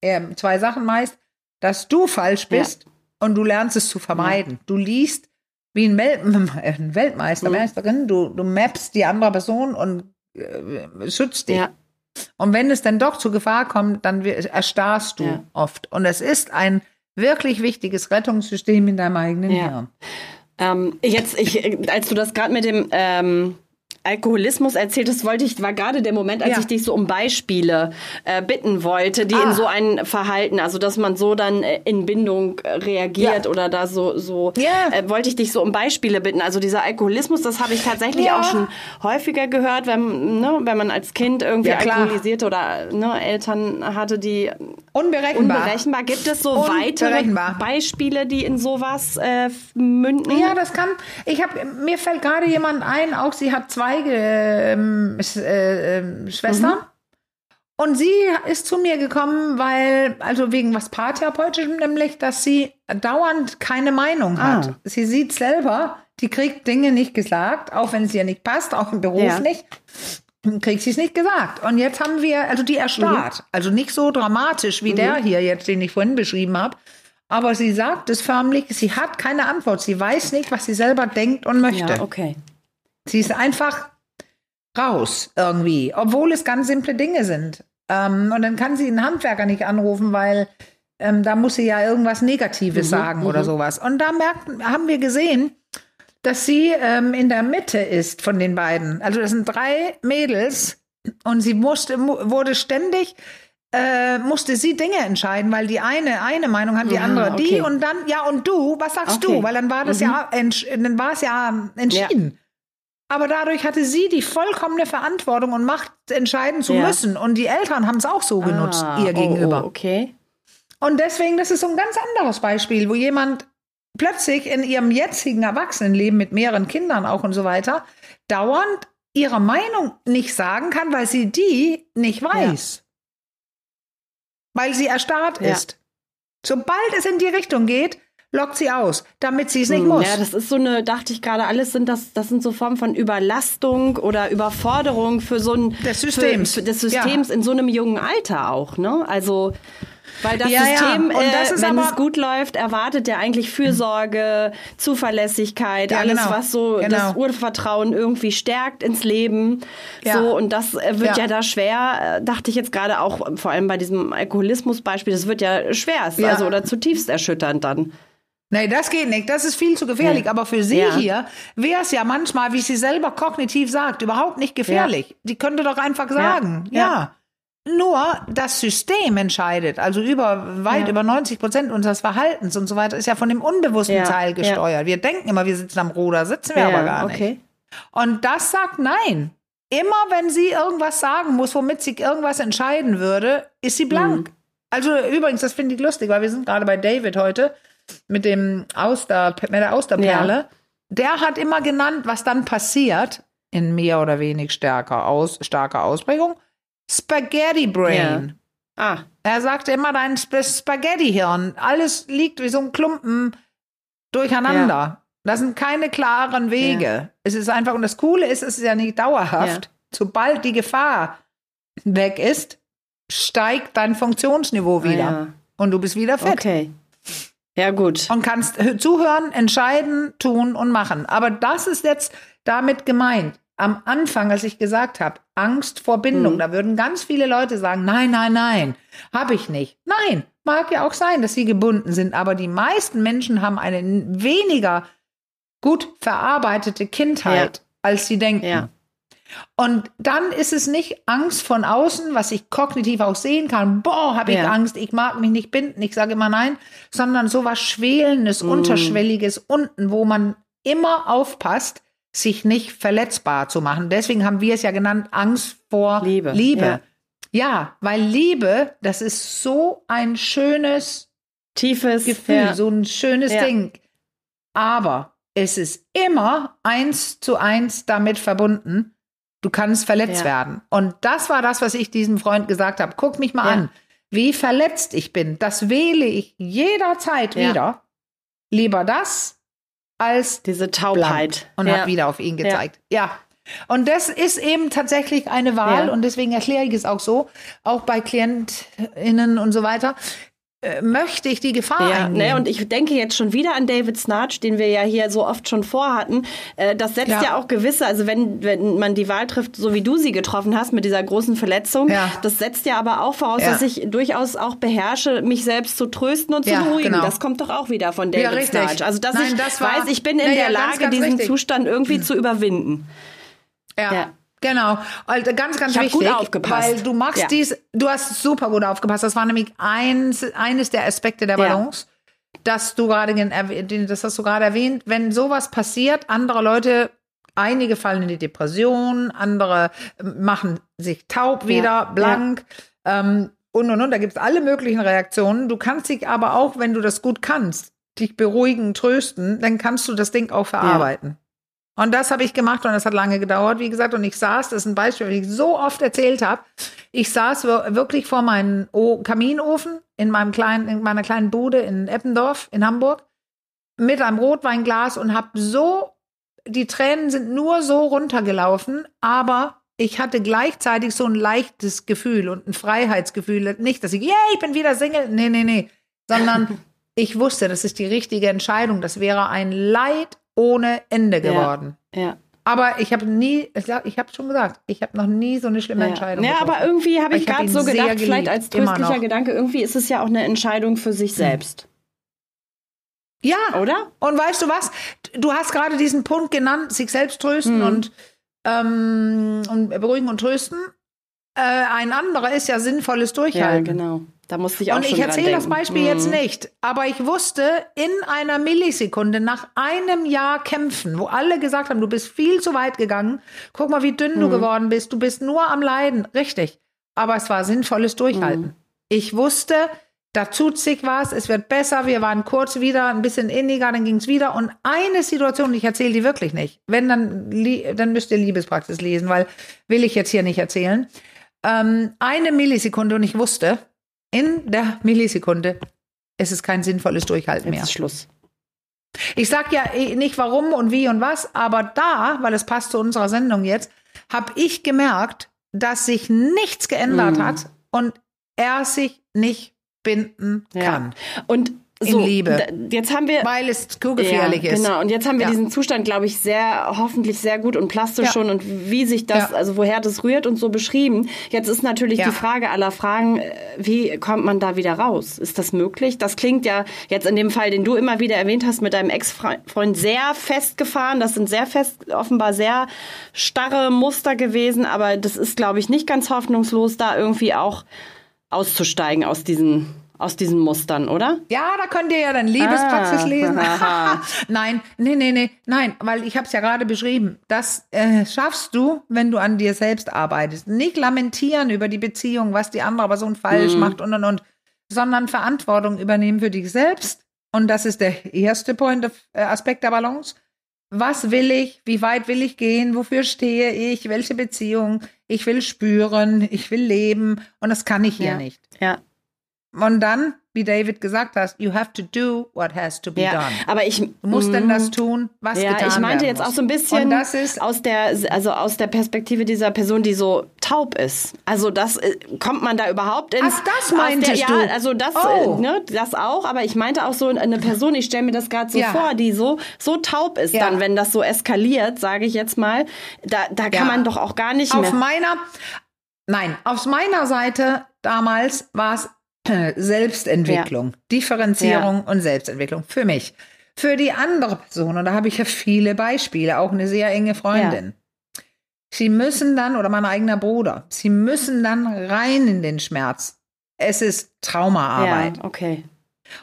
äh, zwei Sachen meist, dass du falsch bist und du lernst es zu vermeiden. Du liest wie ein, Wel ein Weltmeister, mhm. Meisterin, du, du mappst die andere Person und äh, schützt dich. Ja. Und wenn es dann doch zur Gefahr kommt, dann erstarrst du ja. oft. Und es ist ein wirklich wichtiges Rettungssystem in deinem eigenen ja. Hirn. Ähm, jetzt, ich, als du das gerade mit dem ähm, Alkoholismus erzählt hast, wollte ich, war gerade der Moment, als ja. ich dich so um Beispiele äh, bitten wollte, die ah. in so ein Verhalten, also dass man so dann äh, in Bindung äh, reagiert ja. oder da so, so yeah. äh, wollte ich dich so um Beispiele bitten. Also dieser Alkoholismus, das habe ich tatsächlich ja. auch schon häufiger gehört, wenn, ne, wenn man als Kind irgendwie alkoholisiert oder ne, Eltern hatte, die unberechenbar. unberechenbar. Gibt es so weitere Beispiele, die in sowas münden? Ja, das kann. Ich habe mir fällt gerade jemand ein, auch sie hat zwei ähm, äh, äh, Schwestern. Mhm. Und sie ist zu mir gekommen, weil, also wegen was Paartherapeutischem, nämlich, dass sie dauernd keine Meinung hat. Ah. Sie sieht selber, die kriegt Dinge nicht gesagt, auch wenn es ihr nicht passt, auch im Beruf ja. nicht, kriegt sie es nicht gesagt. Und jetzt haben wir, also die erstarrt. Mhm. Also nicht so dramatisch wie mhm. der hier jetzt, den ich vorhin beschrieben habe. Aber sie sagt es förmlich, sie hat keine Antwort. Sie weiß nicht, was sie selber denkt und möchte. Ja, okay. Sie ist einfach raus irgendwie, obwohl es ganz simple Dinge sind. Ähm, und dann kann sie einen Handwerker nicht anrufen, weil ähm, da muss sie ja irgendwas Negatives mhm, sagen oder mhm. sowas. Und da merken, haben wir gesehen, dass sie ähm, in der Mitte ist von den beiden. Also das sind drei Mädels und sie musste, wurde ständig äh, musste sie Dinge entscheiden, weil die eine eine Meinung hat, die andere okay. die und dann ja und du, was sagst okay. du? Weil dann war das mhm. ja dann war es ja entschieden. Ja. Aber dadurch hatte sie die vollkommene Verantwortung und Macht, entscheiden zu ja. müssen. Und die Eltern haben es auch so genutzt, ah, ihr oh, gegenüber. Oh, okay. Und deswegen, das ist so ein ganz anderes Beispiel, wo jemand plötzlich in ihrem jetzigen Erwachsenenleben mit mehreren Kindern auch und so weiter dauernd ihre Meinung nicht sagen kann, weil sie die nicht weiß. Ja. Weil sie erstarrt ja. ist. Sobald es in die Richtung geht, lockt sie aus, damit sie es nicht hm, muss. Ja, das ist so eine, dachte ich gerade, alles sind das, das sind so Formen von Überlastung oder Überforderung für so ein des Systems, für, für des Systems ja. in so einem jungen Alter auch, ne? Also weil das ja, System, ja. Das äh, wenn es gut läuft, erwartet ja eigentlich Fürsorge, Zuverlässigkeit, ja, alles, genau. was so genau. das Urvertrauen irgendwie stärkt ins Leben. So, und das äh, wird ja. da schwer, äh, dachte ich jetzt gerade auch, vor allem bei diesem Alkoholismus-Beispiel, das wird ja schwer, also oder zutiefst erschütternd dann. Nee, das geht nicht. Das ist viel zu gefährlich. Nee. Aber für sie ja. hier wäre es ja manchmal, wie sie selber kognitiv sagt, überhaupt nicht gefährlich. Ja. Die könnte doch einfach sagen, ja. ja. Nur das System entscheidet, also über weit über 90 Prozent unseres Verhaltens und so weiter, ist ja von dem unbewussten Teil gesteuert. Wir denken immer, wir sitzen am Ruder, sitzen wir aber gar nicht. Okay. Und das sagt nein. Immer wenn sie irgendwas sagen muss, womit sie irgendwas entscheiden würde, ist sie blank. Mhm. Also übrigens, das finde ich lustig, weil wir sind gerade bei David heute mit dem Auster, mit der Austerperle, ja. der hat immer genannt, was dann passiert in mehr oder wenig stärker aus, starker Ausprägung. Spaghetti Brain. Ja. Ah. Er sagte immer dein Spaghetti-Hirn. Alles liegt wie so ein Klumpen durcheinander. Ja. Das sind keine klaren Wege. Ja. Es ist einfach, und das Coole ist, es ist ja nicht dauerhaft. Sobald die Gefahr weg ist, steigt dein Funktionsniveau wieder. Und du bist wieder fit. Okay. Ja, gut. Und kannst zuhören, entscheiden, tun und machen. Aber das ist jetzt damit gemeint. Am Anfang, als ich gesagt habe, Angst vor Bindung, mhm. da würden ganz viele Leute sagen, nein, nein, nein, habe ich nicht. Nein, mag ja auch sein, dass sie gebunden sind, aber die meisten Menschen haben eine weniger gut verarbeitete Kindheit, ja. als sie denken. Ja. Und dann ist es nicht Angst von außen, was ich kognitiv auch sehen kann. Boah, habe ich ja. Angst, ich mag mich nicht binden, ich sage immer nein, sondern so was Schwelendes, mm. Unterschwelliges unten, wo man immer aufpasst, sich nicht verletzbar zu machen. Deswegen haben wir es ja genannt, Angst vor Liebe. Liebe. Ja. ja, weil Liebe, das ist so ein schönes, tiefes Gefühl, ja. so ein schönes. Ding. Aber es ist immer eins zu eins damit verbunden, du kannst verletzt werden. Und das war das, was ich diesem Freund gesagt habe. Guck mich mal an, wie verletzt ich bin. Das wähle ich jederzeit wieder. Lieber das als diese Taubheit und ja. hat wieder auf ihn gezeigt. Ja. ja. Und das ist eben tatsächlich eine Wahl ja. und deswegen erkläre ich es auch so, auch bei KlientInnen und so weiter möchte ich die Gefahr ja, eingehen. Ne, und ich denke jetzt schon wieder an David Snarch, den wir ja hier so oft schon vorhatten. Äh, das setzt ja. ja. auch gewisse, also wenn, wenn man die Wahl trifft, so wie du sie getroffen hast, mit dieser großen Verletzung, ja. das setzt ja aber auch voraus, dass ich durchaus auch beherrsche, mich selbst zu trösten und zu beruhigen. Genau. Das kommt doch auch wieder von David Snarch. Also dass Nein, ich das war, weiß, ich bin in der Lage, ganz, ganz diesen richtig. Zustand irgendwie zu überwinden. ja. Genau, also ganz, ganz ich wichtig, gut aufgepasst. weil du machst ja. dies, du hast super gut aufgepasst. Das war nämlich eins, eines der Aspekte der Balance, ja. dass du gerade, das hast du gerade erwähnt. Wenn sowas passiert, andere Leute, einige fallen in die Depression, andere machen sich taub wieder, ja. blank. Ähm, und und und, da gibt es alle möglichen Reaktionen. Du kannst dich aber auch, wenn du das gut kannst, dich beruhigen, trösten, dann kannst du das Ding auch verarbeiten. Und das habe ich gemacht und das hat lange gedauert, wie gesagt. Und ich saß, das ist ein Beispiel, wie ich so oft erzählt habe. Ich saß wirklich vor meinem Kaminofen in meinem kleinen, in meiner kleinen Bude in Eppendorf in Hamburg mit einem Rotweinglas und habe so, die Tränen sind nur so runtergelaufen, aber ich hatte gleichzeitig so ein leichtes Gefühl und ein Freiheitsgefühl. Nicht, dass ich, yeah, ich bin wieder Single. Nee, nee, nee. Sondern ich wusste, das ist die richtige Entscheidung. Das wäre ein Leid ohne Ende geworden. Ja. ja. Aber ich habe nie, ich habe schon gesagt, ich habe noch nie so eine schlimme ja. Entscheidung. Ja, getroffen. aber irgendwie habe ich, ich gerade so gedacht, geliebt, vielleicht als tröstlicher Gedanke, irgendwie ist es ja auch eine Entscheidung für sich hm. selbst. Ja, oder? Und weißt du was? Du hast gerade diesen Punkt genannt, sich selbst trösten mhm. und, ähm, und beruhigen und trösten. Äh, ein anderer ist ja sinnvolles Durchhalten. Ja, genau. Da musste ich auch Und ich erzähle das Beispiel hm. jetzt nicht, aber ich wusste in einer Millisekunde nach einem Jahr kämpfen, wo alle gesagt haben, du bist viel zu weit gegangen, guck mal, wie dünn hm. du geworden bist, du bist nur am Leiden, richtig. Aber es war sinnvolles Durchhalten. Hm. Ich wusste, da tut sich was, es wird besser, wir waren kurz wieder ein bisschen inniger, dann ging es wieder. Und eine Situation, ich erzähle die wirklich nicht. Wenn, dann, dann müsst ihr Liebespraxis lesen, weil will ich jetzt hier nicht erzählen. Ähm, eine Millisekunde und ich wusste, in der Millisekunde ist es kein sinnvolles Durchhalten mehr. Jetzt ist Schluss. Ich sag ja eh nicht warum und wie und was, aber da, weil es passt zu unserer Sendung jetzt, habe ich gemerkt, dass sich nichts geändert mm. hat und er sich nicht binden kann. Ja. Und so, in Liebe. Jetzt haben wir, weil es zu gefährlich ja, ist. Genau. Und jetzt haben wir ja. diesen Zustand, glaube ich, sehr hoffentlich sehr gut und plastisch ja. schon und wie sich das, also woher das rührt und so beschrieben. Jetzt ist natürlich die Frage aller Fragen, äh, wie kommt man da wieder raus? Ist das möglich? Das klingt ja jetzt in dem Fall, den du immer wieder erwähnt hast, mit deinem Ex-Freund sehr festgefahren. Das sind sehr fest, offenbar sehr starre Muster gewesen, aber das ist, glaube ich, nicht ganz hoffnungslos, da irgendwie auch auszusteigen aus diesen aus diesen Mustern, oder? Ja, da könnt ihr ja dann Liebespraxis ah, lesen. nein, nee, nee, nee, nein, weil ich habe es ja gerade beschrieben. Das äh, schaffst du, wenn du an dir selbst arbeitest. Nicht lamentieren über die Beziehung, was die andere Person falsch mhm. macht und und und, sondern Verantwortung übernehmen für dich selbst. Und das ist der erste Point of, äh, Aspekt der Balance. Was will ich? Wie weit will ich gehen? Wofür stehe ich? Welche Beziehung? Ich will spüren, ich will leben und das kann ich hier ja. nicht. Ja. Und dann, wie David gesagt hat, you have to do what has to be ja, done. Aber ich du musst denn das tun, was ja, getan ich meinte jetzt muss. auch so ein bisschen Und das ist, aus der also aus der Perspektive dieser Person, die so taub ist. Also das äh, kommt man da überhaupt ins Ach, das meintest der, du? Ja, also das oh. ne, das auch, aber ich meinte auch so eine Person, ich stelle mir das gerade so ja. vor, die so so taub ist dann, wenn das so eskaliert, sage ich jetzt mal, da da kann man doch auch gar nicht auf mehr Auf meiner Nein, auf meiner Seite damals war es Selbstentwicklung, ja. Differenzierung ja. und Selbstentwicklung für mich. Für die andere Person, und da habe ich ja viele Beispiele, auch eine sehr enge Freundin. Ja. Sie müssen dann, oder mein eigener Bruder, sie müssen dann rein in den Schmerz. Es ist Traumaarbeit. Ja, okay.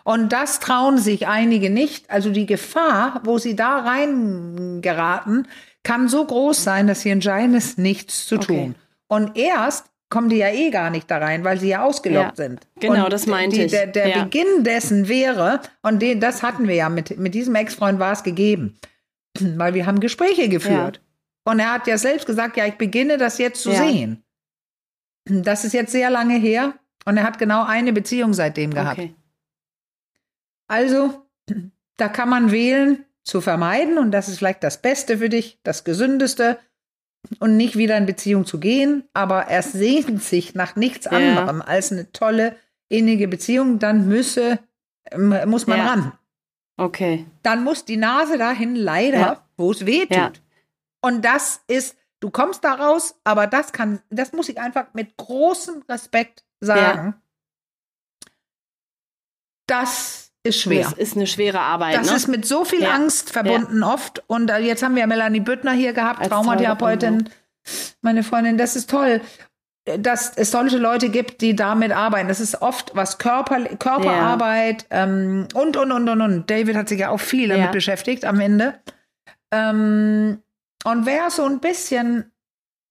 Und das trauen sich einige nicht. Also die Gefahr, wo sie da reingeraten, kann so groß sein, dass sie entscheiden, es nichts zu tun. Okay. Und erst kommen die ja eh gar nicht da rein, weil sie ja ausgelockt ja, sind. Genau, und das meinte die, ich. Der, der ja. Beginn dessen wäre, und den, das hatten wir ja, mit, mit diesem Ex-Freund war es gegeben, weil wir haben Gespräche geführt. Ja. Und er hat ja selbst gesagt, ja, ich beginne das jetzt zu sehen. Das ist jetzt sehr lange her und er hat genau eine Beziehung seitdem gehabt. Okay. Also, da kann man wählen, zu vermeiden und das ist vielleicht das Beste für dich, das Gesündeste und nicht wieder in Beziehung zu gehen, aber er sehnt sich nach nichts anderem ja. als eine tolle, innige Beziehung, dann müsse, muss man ja. ran. Okay. Dann muss die Nase dahin leider, ja. wo es weh tut. Und das ist, du kommst da raus, aber das kann, das muss ich einfach mit großem Respekt sagen. Das ist schwer. Das ist eine schwere Arbeit. Das ne? ist mit so viel ja. Angst verbunden ja. oft. Und jetzt haben wir Melanie Büttner hier gehabt, Als Traumatherapeutin. Meine Freundin, das ist toll, dass es solche Leute gibt, die damit arbeiten. Das ist oft was Körper, Körperarbeit ja. ähm, und, und, und, und, und. David hat sich ja auch viel damit beschäftigt am Ende. Ähm, und wer so ein bisschen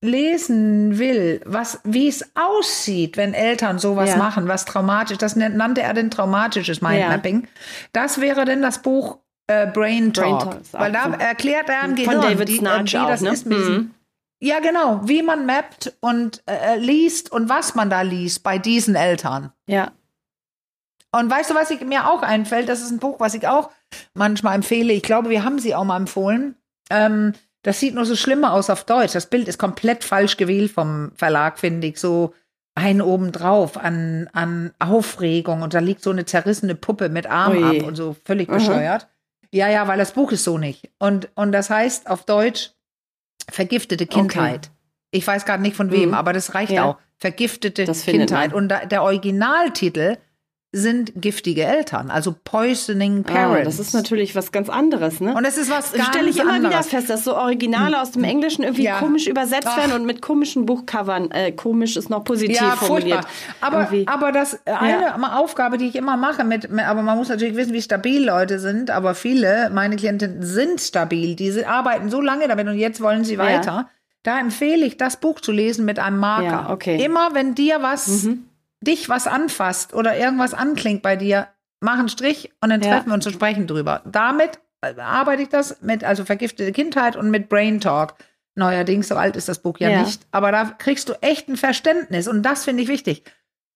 lesen will, was, wie es aussieht, wenn Eltern sowas ja. machen, was traumatisch, das nannte er denn traumatisches Mindmapping. Ja. Das wäre denn das Buch äh, Brain Talk. Brain Talk weil da erklärt er im Gehirn, David die, äh, wie das ne? ist mhm. Ja, genau, wie man mappt und äh, liest und was man da liest bei diesen Eltern. Ja. Und weißt du, was ich, mir auch einfällt? Das ist ein Buch, was ich auch manchmal empfehle. Ich glaube, wir haben sie auch mal empfohlen. Ähm, das sieht nur so schlimmer aus auf Deutsch. Das Bild ist komplett falsch gewählt vom Verlag, finde ich. So ein obendrauf an, an Aufregung und da liegt so eine zerrissene Puppe mit Arm Ui. ab und so völlig mhm. bescheuert. Ja, ja, weil das Buch ist so nicht. Und, und das heißt auf Deutsch vergiftete Kindheit. Okay. Ich weiß gerade nicht von wem, mhm. aber das reicht ja. auch. Vergiftete Kindheit. Und da, der Originaltitel sind giftige Eltern, also poisoning ah, parents. Ah, das ist natürlich was ganz anderes, ne? Und es ist was ganz stelle ich immer anderes. wieder fest, dass so Originale aus dem Englischen irgendwie ja. komisch übersetzt Ach. werden und mit komischen Buchcovern. Äh, komisch ist noch positiv ja, formuliert. Aber, aber das eine ja. Aufgabe, die ich immer mache, mit, aber man muss natürlich wissen, wie stabil Leute sind. Aber viele, meine Klienten sind stabil. Die arbeiten so lange damit und jetzt wollen sie weiter. Da empfehle ich, das Buch zu lesen mit einem Marker. okay. Immer wenn dir was mhm dich was anfasst oder irgendwas anklingt bei dir, mach einen Strich und dann treffen wir uns und sprechen drüber. Damit äh, arbeite ich das mit, also vergiftete Kindheit und mit Brain Talk. Neuerdings, so alt ist das Buch ja, ja. nicht. Aber da kriegst du echt ein Verständnis und das finde ich wichtig.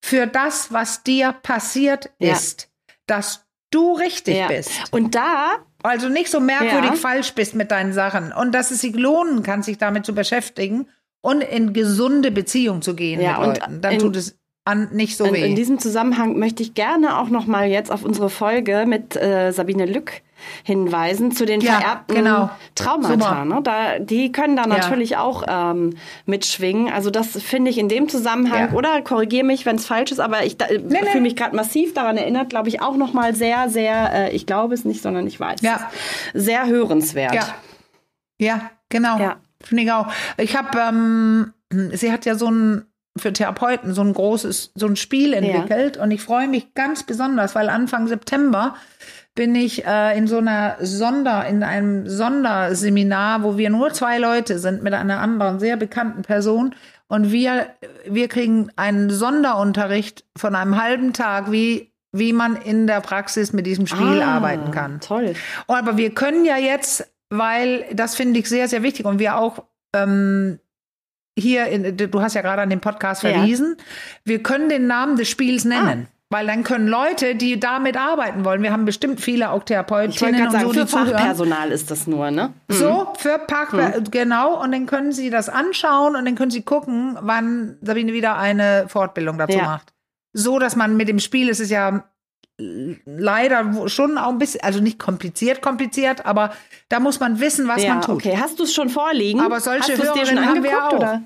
Für das, was dir passiert ja. ist, dass du richtig ja. bist. Und da also nicht so merkwürdig falsch bist mit deinen Sachen und dass es sich lohnen kann, sich damit zu beschäftigen und in gesunde Beziehung zu gehen ja, mit Leuten. Dann tut es an nicht so weh. In, in diesem Zusammenhang möchte ich gerne auch noch mal jetzt auf unsere Folge mit äh, Sabine Lück hinweisen zu den ja, vererbten genau. Traumata. Ne? Da, die können da natürlich ja. auch ähm, mitschwingen. Also das finde ich in dem Zusammenhang, ja. oder korrigiere mich, wenn es falsch ist, aber ich nee, nee. fühle mich gerade massiv daran erinnert, glaube ich, auch noch mal sehr, sehr, äh, ich glaube es nicht, sondern ich weiß ja. sehr hörenswert. Ja, ja genau. Finde ich auch. Ich habe, ähm, sie hat ja so ein für Therapeuten so ein großes, so ein Spiel entwickelt. Ja. Und ich freue mich ganz besonders, weil Anfang September bin ich äh, in so einer Sonder, in einem Sonderseminar, wo wir nur zwei Leute sind mit einer anderen sehr bekannten Person. Und wir, wir kriegen einen Sonderunterricht von einem halben Tag, wie wie man in der Praxis mit diesem Spiel ah, arbeiten kann. Toll. Aber wir können ja jetzt, weil das finde ich sehr, sehr wichtig und wir auch ähm, hier, in, du hast ja gerade an den Podcast verwiesen, ja. wir können den Namen des Spiels nennen. Ah. Weil dann können Leute, die damit arbeiten wollen, wir haben bestimmt viele auch Therapeutinnen und sagen, so, für Fachpersonal ist das nur, ne? Mhm. So, für Fachpersonal, mhm. genau. Und dann können sie das anschauen und dann können sie gucken, wann Sabine wieder eine Fortbildung dazu ja. macht. So, dass man mit dem Spiel, es ist ja leider schon auch ein bisschen, also nicht kompliziert, kompliziert, aber da muss man wissen, was ja, man tut. Okay, hast du es schon vorliegen? Aber solche Hörerinnen haben wir auch. Oder?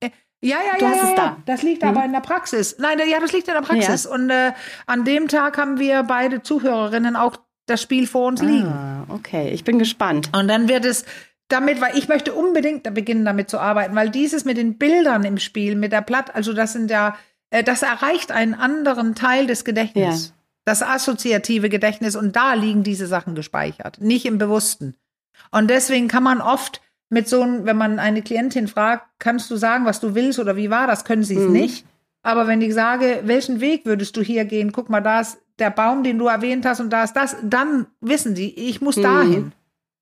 Äh, ja, ja, du ja, hast ja, es da. Das liegt mhm. aber in der Praxis. Nein, ja, das liegt in der Praxis. Ja. Und äh, an dem Tag haben wir beide Zuhörerinnen auch das Spiel vor uns liegen. Ah, okay, ich bin gespannt. Und dann wird es damit, weil ich möchte unbedingt da beginnen, damit zu arbeiten, weil dieses mit den Bildern im Spiel, mit der Platt, also das sind ja, äh, das erreicht einen anderen Teil des Gedächtnisses. Das assoziative Gedächtnis und da liegen diese Sachen gespeichert, nicht im Bewussten. Und deswegen kann man oft mit so einem, wenn man eine Klientin fragt, kannst du sagen, was du willst oder wie war das, können sie es mhm. nicht. Aber wenn ich sage, welchen Weg würdest du hier gehen? Guck mal, da ist der Baum, den du erwähnt hast und da ist das, dann wissen sie, ich muss mhm. dahin.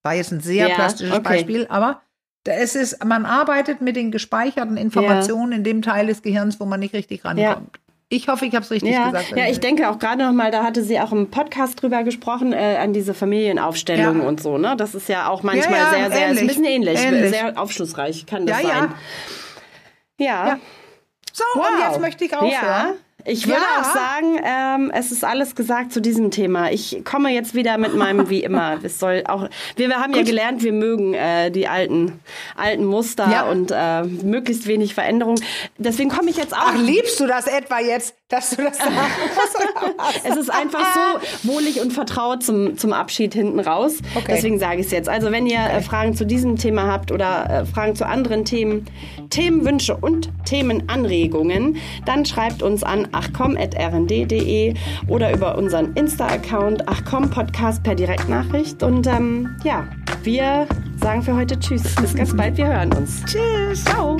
War jetzt ein sehr ja, plastisches okay. Beispiel, aber es ist, man arbeitet mit den gespeicherten Informationen ja. in dem Teil des Gehirns, wo man nicht richtig rankommt. Ja. Ich hoffe, ich habe es richtig ja, gesagt. Ja, ich denke auch gerade noch mal, da hatte sie auch im Podcast drüber gesprochen, äh, an diese Familienaufstellung ja. und so. Ne? Das ist ja auch manchmal ja, sehr, sehr, ist ein bisschen ähnlich, ähnlich, sehr aufschlussreich kann das sein. Ja. ja. So, wow. und jetzt möchte ich aufhören. Ich würde ja. auch sagen, ähm, es ist alles gesagt zu diesem Thema. Ich komme jetzt wieder mit meinem wie immer. Es soll auch. Wir, wir haben Gut. ja gelernt, wir mögen äh, die alten alten Muster ja. und äh, möglichst wenig Veränderung. Deswegen komme ich jetzt auch. Ach, liebst du das etwa jetzt, dass du das sagst? es ist einfach so wohlig und vertraut zum zum Abschied hinten raus. Okay. Deswegen sage ich es jetzt. Also wenn ihr äh, Fragen zu diesem Thema habt oder äh, Fragen zu anderen Themen, Themenwünsche und Themenanregungen, dann schreibt uns an achcom.rnd.de oder über unseren Insta-Account achcom Podcast per Direktnachricht. Und ähm, ja, wir sagen für heute Tschüss. Bis ganz bald. Wir hören uns. Tschüss. Ciao.